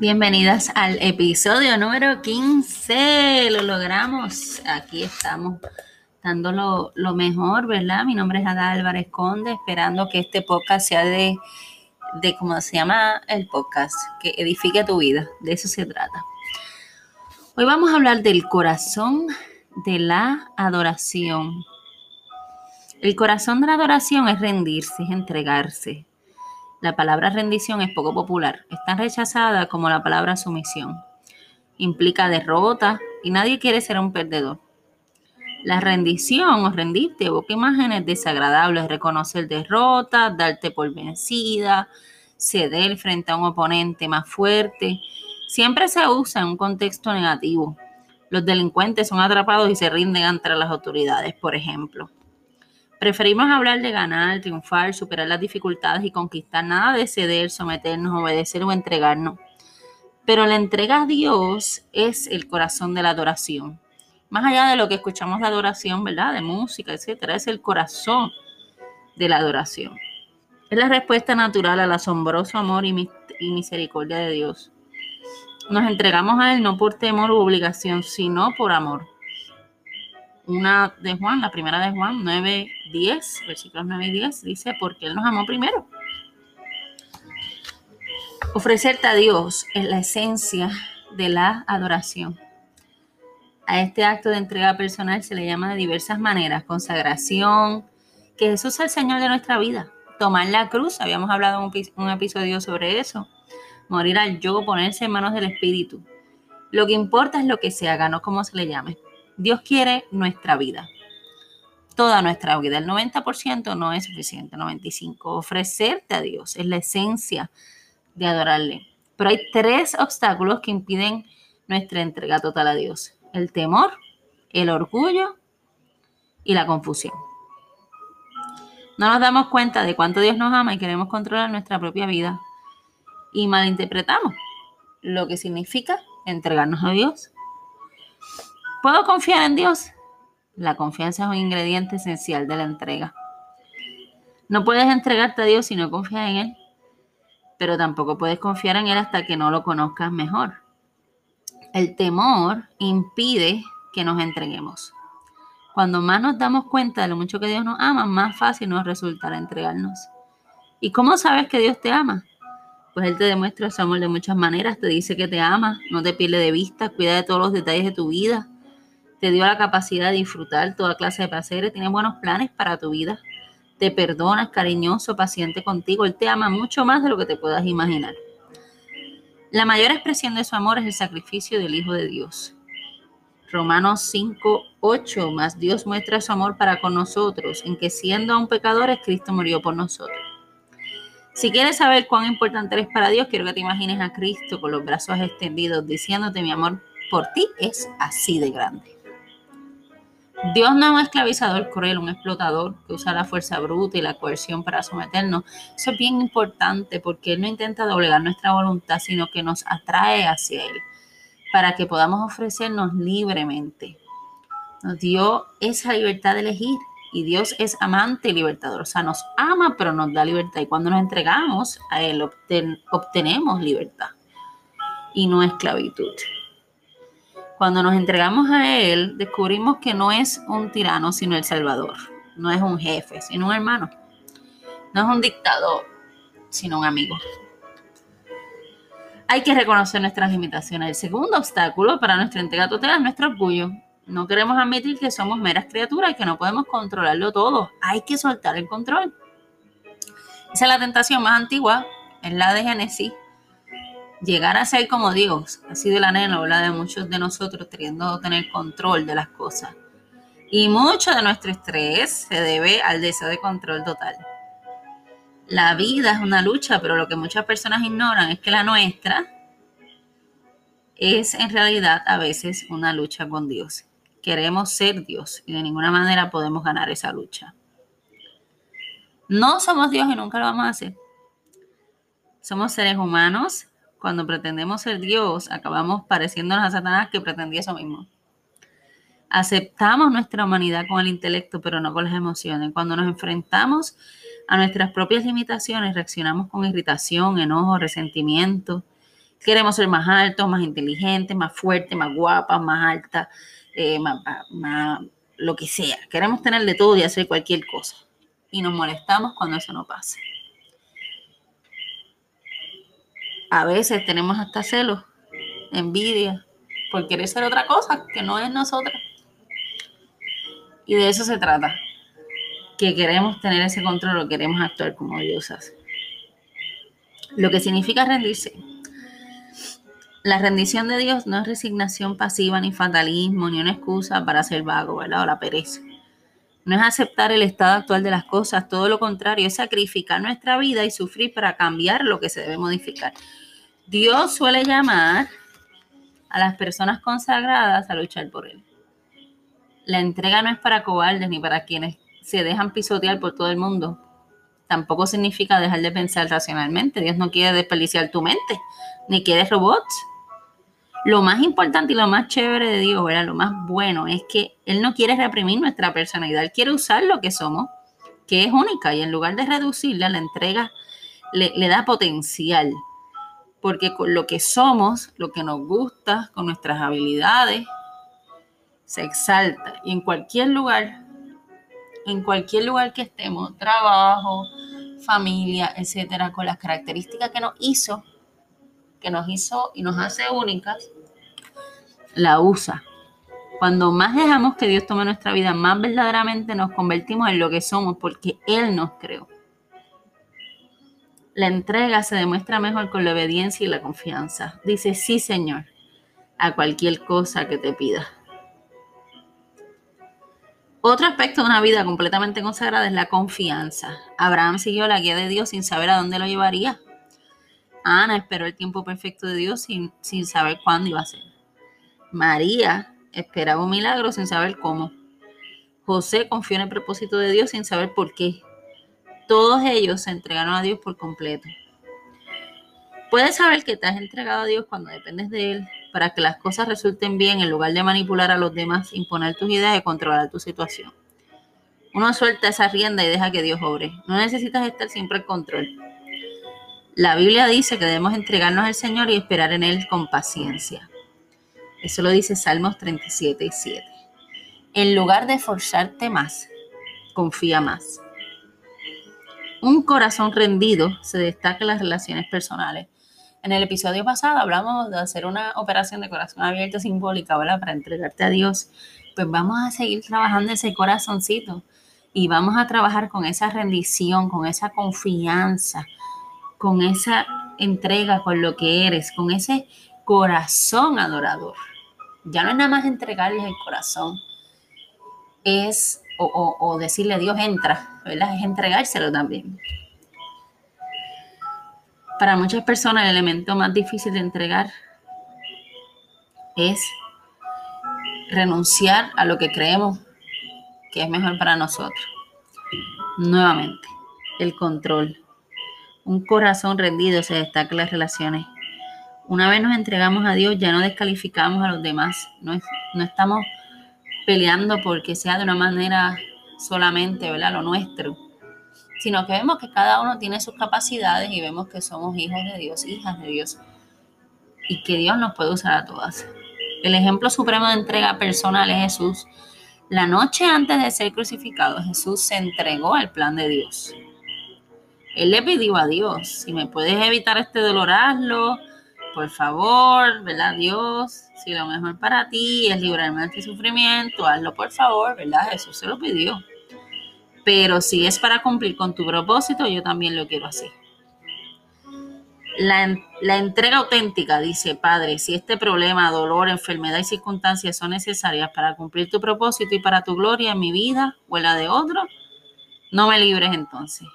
Bienvenidas al episodio número 15. Lo logramos. Aquí estamos dando lo, mejor, ¿verdad? Mi nombre es Ada Álvarez Conde, esperando que este podcast sea de, de, ¿cómo se llama el podcast? Que edifique tu vida. De eso se trata. Hoy vamos a hablar del corazón de la adoración. El corazón de la adoración es rendirse, es entregarse, la palabra rendición es poco popular, es tan rechazada como la palabra sumisión. Implica derrota y nadie quiere ser un perdedor. La rendición o rendirte evoca imágenes desagradables, reconocer derrota, darte por vencida, ceder frente a un oponente más fuerte. Siempre se usa en un contexto negativo. Los delincuentes son atrapados y se rinden ante las autoridades, por ejemplo. Preferimos hablar de ganar, triunfar, superar las dificultades y conquistar, nada de ceder, someternos, obedecer o entregarnos. Pero la entrega a Dios es el corazón de la adoración. Más allá de lo que escuchamos de adoración, ¿verdad? De música, etcétera, es el corazón de la adoración. Es la respuesta natural al asombroso amor y, y misericordia de Dios. Nos entregamos a Él no por temor u obligación, sino por amor una de Juan, la primera de Juan 9, 10, versículos 9 y 10, dice, porque Él nos amó primero. Ofrecerte a Dios es la esencia de la adoración. A este acto de entrega personal se le llama de diversas maneras, consagración, que Jesús es el Señor de nuestra vida. Tomar la cruz, habíamos hablado en un, episodio sobre eso. Morir al yo, ponerse en manos del Espíritu. Lo que importa es lo que se haga, no como se le llame. Dios quiere nuestra vida, toda nuestra vida. El 90% no es suficiente, 95%. Ofrecerte a Dios es la esencia de adorarle. Pero hay tres obstáculos que impiden nuestra entrega total a Dios. El temor, el orgullo y la confusión. No nos damos cuenta de cuánto Dios nos ama y queremos controlar nuestra propia vida. Y malinterpretamos lo que significa entregarnos a Dios. ¿Puedo confiar en Dios? La confianza es un ingrediente esencial de la entrega. No puedes entregarte a Dios si no confías en Él, pero tampoco puedes confiar en Él hasta que no lo conozcas mejor. El temor impide que nos entreguemos. Cuando más nos damos cuenta de lo mucho que Dios nos ama, más fácil nos resultará entregarnos. ¿Y cómo sabes que Dios te ama? Pues Él te demuestra su amor de muchas maneras, te dice que te ama, no te pierde de vista, cuida de todos los detalles de tu vida, te dio la capacidad de disfrutar toda clase de placeres, tiene buenos planes para tu vida, te perdona, es cariñoso, paciente contigo, Él te ama mucho más de lo que te puedas imaginar. La mayor expresión de su amor es el sacrificio del Hijo de Dios. Romanos 5, 8, más Dios muestra su amor para con nosotros, en que siendo aún pecadores, Cristo murió por nosotros. Si quieres saber cuán importante eres para Dios, quiero que te imagines a Cristo con los brazos extendidos, diciéndote, mi amor por ti es así de grande. Dios no es un esclavizador cruel, un explotador que usa la fuerza bruta y la coerción para someternos. Eso es bien importante porque Él no intenta doblegar nuestra voluntad, sino que nos atrae hacia Él para que podamos ofrecernos libremente. Nos dio esa libertad de elegir y Dios es amante y libertador. O sea, nos ama, pero nos da libertad. Y cuando nos entregamos a Él, obtenemos libertad y no esclavitud. Cuando nos entregamos a Él, descubrimos que no es un tirano, sino el Salvador. No es un jefe, sino un hermano. No es un dictador, sino un amigo. Hay que reconocer nuestras limitaciones. El segundo obstáculo para nuestra entrega total es nuestro orgullo. No queremos admitir que somos meras criaturas y que no podemos controlarlo todo. Hay que soltar el control. Esa es la tentación más antigua, es la de Génesis llegar a ser como Dios, así de la anhelo de muchos de nosotros queriendo tener control de las cosas. Y mucho de nuestro estrés se debe al deseo de control total. La vida es una lucha, pero lo que muchas personas ignoran es que la nuestra es en realidad a veces una lucha con Dios. Queremos ser Dios y de ninguna manera podemos ganar esa lucha. No somos Dios y nunca lo vamos a hacer. Somos seres humanos cuando pretendemos ser Dios, acabamos pareciéndonos a Satanás que pretendía eso mismo. Aceptamos nuestra humanidad con el intelecto, pero no con las emociones. Cuando nos enfrentamos a nuestras propias limitaciones, reaccionamos con irritación, enojo, resentimiento Queremos ser más altos, más inteligentes, más fuertes, más guapas, más altas, eh, más, lo que sea. Queremos tener de todo y hacer cualquier cosa. Y nos molestamos cuando eso no pasa. A veces tenemos hasta celos, envidia, por querer ser otra cosa que no es nosotros. Y de eso se trata. Que queremos tener ese control o queremos actuar como Dios hace. Lo que significa rendirse. La rendición de Dios no es resignación pasiva, ni fatalismo, ni una excusa para ser vago, ¿verdad? O la pereza. No es aceptar el estado actual de las cosas, todo lo contrario, es sacrificar nuestra vida y sufrir para cambiar lo que se debe modificar. Dios suele llamar a las personas consagradas a luchar por Él. La entrega no es para cobardes ni para quienes se dejan pisotear por todo el mundo tampoco significa dejar de pensar racionalmente. Dios no quiere desperdiciar tu mente, ni quiere robots. Lo más importante y lo más chévere de Dios, ¿verdad? lo más bueno, es que Él no quiere reprimir nuestra personalidad, Él quiere usar lo que somos, que es única, y en lugar de reducirla, la entrega le, le da potencial. Porque con lo que somos, lo que nos gusta, con nuestras habilidades, se exalta. Y en cualquier lugar en cualquier lugar que estemos, trabajo, familia, etcétera, con las características que nos hizo, que nos hizo y nos hace únicas, la usa. Cuando más dejamos que Dios tome nuestra vida, más verdaderamente nos convertimos en lo que somos, porque Él nos creó. La entrega se demuestra mejor con la obediencia y la confianza. Dice, sí, Señor, a cualquier cosa que te pida. Otro aspecto de una vida completamente consagrada es la confianza. Abraham siguió la guía de Dios sin saber a dónde lo llevaría. Ana esperó el tiempo perfecto de Dios sin, sin saber cuándo iba a ser. María esperaba un milagro sin saber cómo. José confió en el propósito de Dios sin saber por qué. Todos ellos se entregaron a Dios por completo. Puedes saber que te has entregado a Dios cuando dependes de Él, para que las cosas resulten bien en lugar de manipular a los demás, imponer tus ideas y controlar tu situación. Uno suelta esa rienda y deja que Dios obre. No necesitas estar siempre en control. La Biblia dice que debemos entregarnos al Señor y esperar en Él con paciencia. Eso lo dice Salmos 37 y 7. En lugar de forzarte más, confía más. Un corazón rendido se destaca en las relaciones personales en el episodio pasado hablamos de hacer una operación de corazón abierto simbólica, ¿verdad? Para entregarte a Dios. Pues vamos a seguir trabajando ese corazoncito y vamos a trabajar con esa rendición, con esa confianza, con esa entrega con lo que eres, con ese corazón adorador. Ya no es nada más entregarles el corazón, es o, decirle Dios entra, ¿verdad? Es entregárselo también. Para muchas personas el elemento más difícil de entregar es renunciar a lo que creemos que es mejor para nosotros. Nuevamente, el control. Un corazón rendido se destaca en las relaciones. Una vez nos entregamos a Dios, ya no descalificamos a los demás. No, no estamos peleando porque sea de una manera solamente, ¿verdad? Lo nuestro sino que vemos que cada uno tiene sus capacidades y vemos que somos hijos de Dios, hijas de Dios, y que Dios nos puede usar a todas. El ejemplo supremo de entrega personal es Jesús. La noche antes de ser crucificado, Jesús se entregó al plan de Dios. Él le pidió a Dios, si me puedes evitar este dolor, hazlo, por favor, ¿verdad? Dios, si lo mejor para ti es librarme de este sufrimiento, hazlo por favor, ¿verdad? Jesús se lo pidió. Pero si es para cumplir con tu propósito, yo también lo quiero así. La, entrega auténtica, dice Padre, si este problema, dolor, enfermedad y circunstancias son necesarias para cumplir tu propósito y para tu gloria en mi vida o en la de otro, no me libres entonces.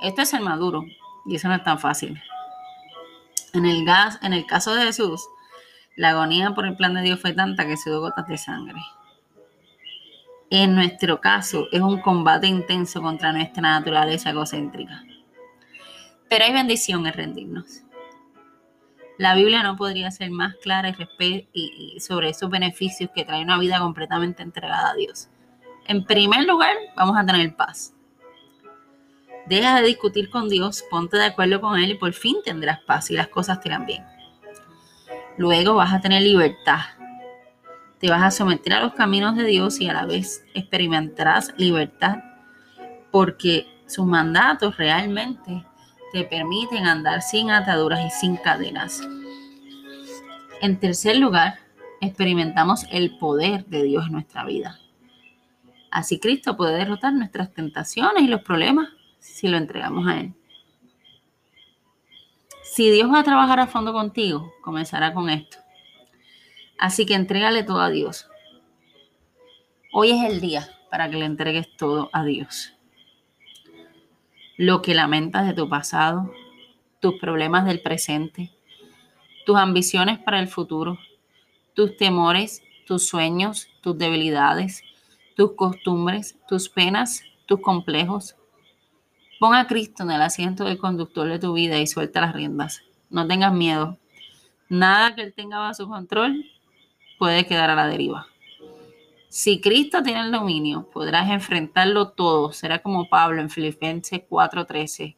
Esto es el maduro y eso no es tan fácil. En el, gas, en el caso de Jesús, la agonía por el plan de Dios fue tanta que se dio gotas de sangre. En nuestro caso, es un combate intenso contra nuestra naturaleza egocéntrica. Pero hay bendición en rendirnos. La Biblia no podría ser más clara y, y sobre esos beneficios que trae una vida completamente entregada a Dios. En primer lugar, vamos a tener paz. Deja de discutir con Dios, ponte de acuerdo con Él y por fin tendrás paz y las cosas te irán bien. Luego vas a tener libertad. Te vas a someter a los caminos de Dios y a la vez experimentarás libertad porque sus mandatos realmente te permiten andar sin ataduras y sin cadenas. En tercer lugar, experimentamos el poder de Dios en nuestra vida. Así Cristo puede derrotar nuestras tentaciones y los problemas si lo entregamos a Él. Si Dios va a trabajar a fondo contigo, comenzará con esto. Así que entrégale todo a Dios. Hoy es el día para que le entregues todo a Dios. Lo que lamentas de tu pasado, tus problemas del presente, tus ambiciones para el futuro, tus temores, tus sueños, tus debilidades, tus costumbres, tus penas, tus complejos, Pon a Cristo en el asiento del conductor de tu vida y suelta las riendas. No tengas miedo. Nada que Él tenga bajo su control puede quedar a la deriva. Si Cristo tiene el dominio, podrás enfrentarlo todo. Será como Pablo en Filipenses 4:13,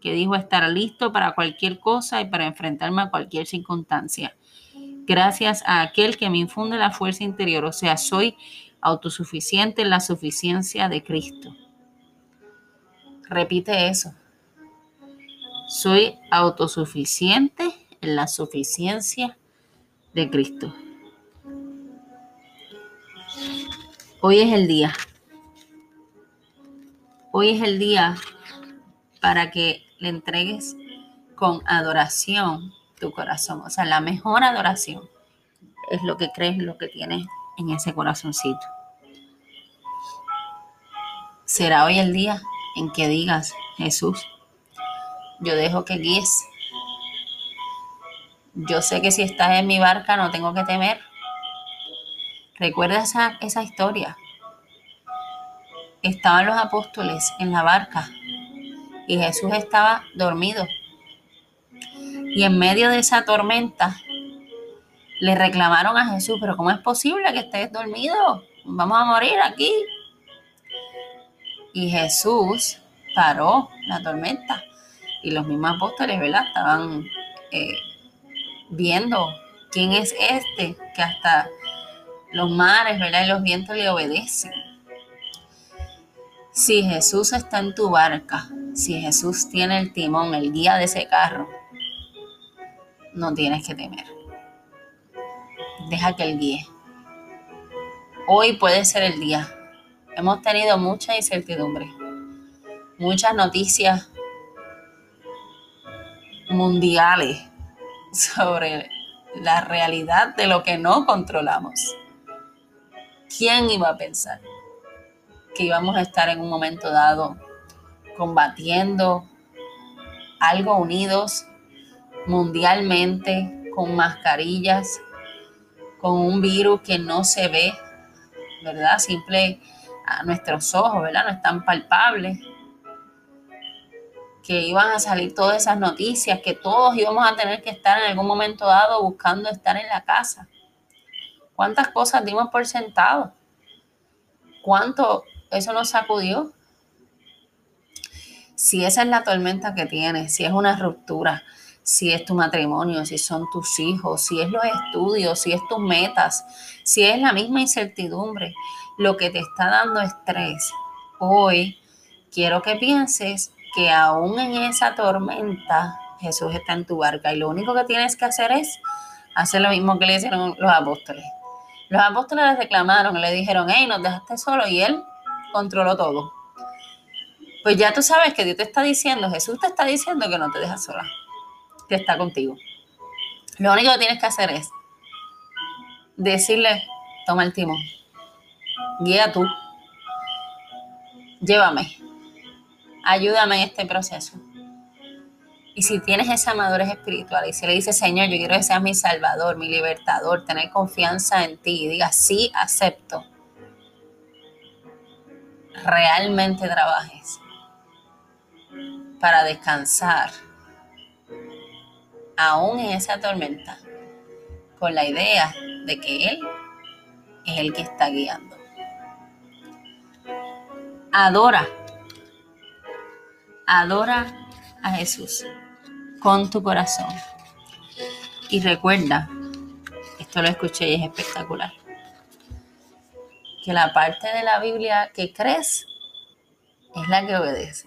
que dijo estar listo para cualquier cosa y para enfrentarme a cualquier circunstancia. Gracias a aquel que me infunde la fuerza interior, o sea, soy autosuficiente en la suficiencia de Cristo. Repite eso. Soy autosuficiente en la suficiencia de Cristo. Hoy es el día. Hoy es el día para que le entregues con adoración tu corazón. O sea, la mejor adoración es lo que crees, lo que tienes en ese corazoncito. Será hoy el día en que digas, Jesús, yo dejo que guíes. Yo sé que si estás en mi barca no tengo que temer. Recuerda esa, esa historia. Estaban los apóstoles en la barca y Jesús estaba dormido. Y en medio de esa tormenta le reclamaron a Jesús, pero ¿cómo es posible que estés dormido? Vamos a morir aquí. Y Jesús paró la tormenta. Y los mismos apóstoles, ¿verdad? Estaban eh, viendo quién es este que hasta los mares, ¿verdad? Y los vientos le obedecen. Si Jesús está en tu barca, si Jesús tiene el timón, el guía de ese carro, no tienes que temer. Deja que Él guíe. Hoy puede ser el día Hemos tenido mucha incertidumbre, muchas noticias mundiales sobre la realidad de lo que no controlamos. ¿Quién iba a pensar que íbamos a estar en un momento dado combatiendo algo unidos mundialmente con mascarillas, con un virus que no se ve, ¿verdad? Simple a nuestros ojos, ¿verdad? No es tan palpable. Que iban a salir todas esas noticias, que todos íbamos a tener que estar en algún momento dado buscando estar en la casa. ¿Cuántas cosas dimos por sentado? ¿Cuánto eso nos sacudió? Si esa es la tormenta que tienes, si es una ruptura, si es tu matrimonio, si son tus hijos, si es los estudios, si es tus metas, si es la misma incertidumbre, lo que te está dando estrés, hoy quiero que pienses que aún en esa tormenta Jesús está en tu barca y lo único que tienes que hacer es hacer lo mismo que le hicieron los apóstoles. Los apóstoles le reclamaron, le dijeron, hey, nos dejaste solo y él controló todo. Pues ya tú sabes que Dios te está diciendo, Jesús te está diciendo que no te deja sola, que está contigo. Lo único que tienes que hacer es decirle, toma el timón, guía tú, llévame, ayúdame en este proceso. Y si tienes esa madurez espiritual y si le dices, Señor, yo quiero que seas mi salvador, mi libertador, tener confianza en ti y digas, sí, acepto, realmente trabajes para descansar, aún en esa tormenta, con la idea de que Él es el que está guiando adora. Adora a Jesús con tu corazón. Y recuerda, esto lo escuché y es espectacular, que la parte de la Biblia que crees es la que obedeces.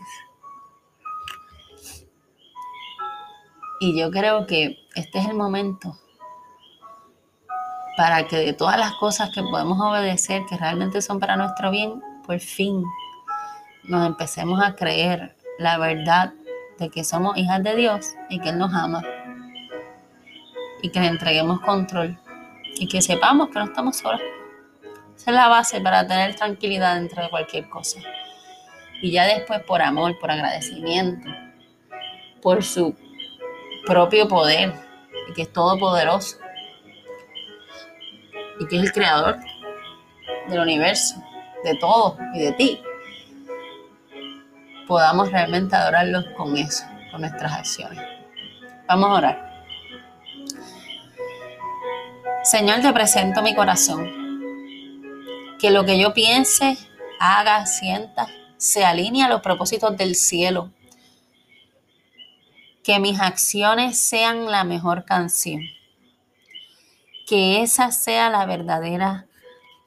Y yo creo que este es el momento para que de todas las cosas que podemos obedecer, que realmente son para nuestro bien, por fin nos empecemos a creer la verdad de que somos hijas de Dios y que Él nos ama. Y que le entreguemos control. Y que sepamos que no estamos solos. Esa es la base para tener tranquilidad dentro de cualquier cosa. Y ya después por amor, por agradecimiento, por su propio poder, y que es todopoderoso, y que es el creador del universo, de todo y de ti, podamos realmente adorarlos con eso, con nuestras acciones. Vamos a orar. Señor, te presento mi corazón. Que lo que yo piense, haga, sienta, se alinee a los propósitos del cielo. Que mis acciones sean la mejor canción. Que esa sea la verdadera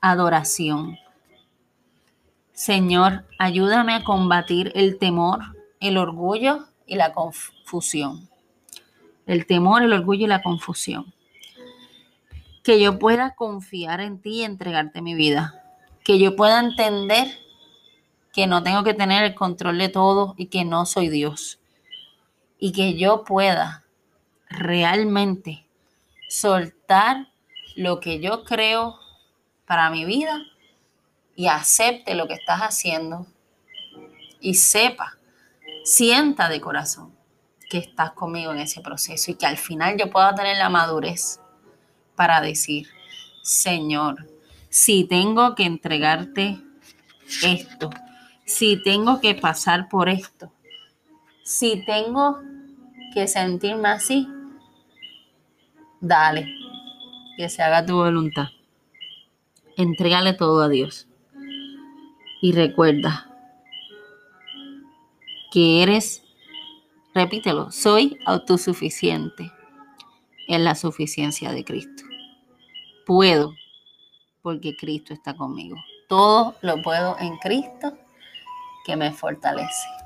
adoración. Señor, ayúdame a combatir el temor, el orgullo y la confusión. El temor, el orgullo y la confusión. Que yo pueda confiar en ti y entregarte mi vida. Que yo pueda entender que no tengo que tener el control de todo y que no soy Dios. Y que yo pueda realmente soltar lo que yo creo para mi vida y acepte lo que estás haciendo y sepa, sienta de corazón que estás conmigo en ese proceso y que al final yo pueda tener la madurez para decir, Señor, si tengo que entregarte esto, si tengo que pasar por esto, si tengo que sentirme así, dale, que se haga tu voluntad. Entrégale todo a Dios. Y recuerda que eres, repítelo, soy autosuficiente en la suficiencia de Cristo. Puedo porque Cristo está conmigo. Todo lo puedo en Cristo que me fortalece.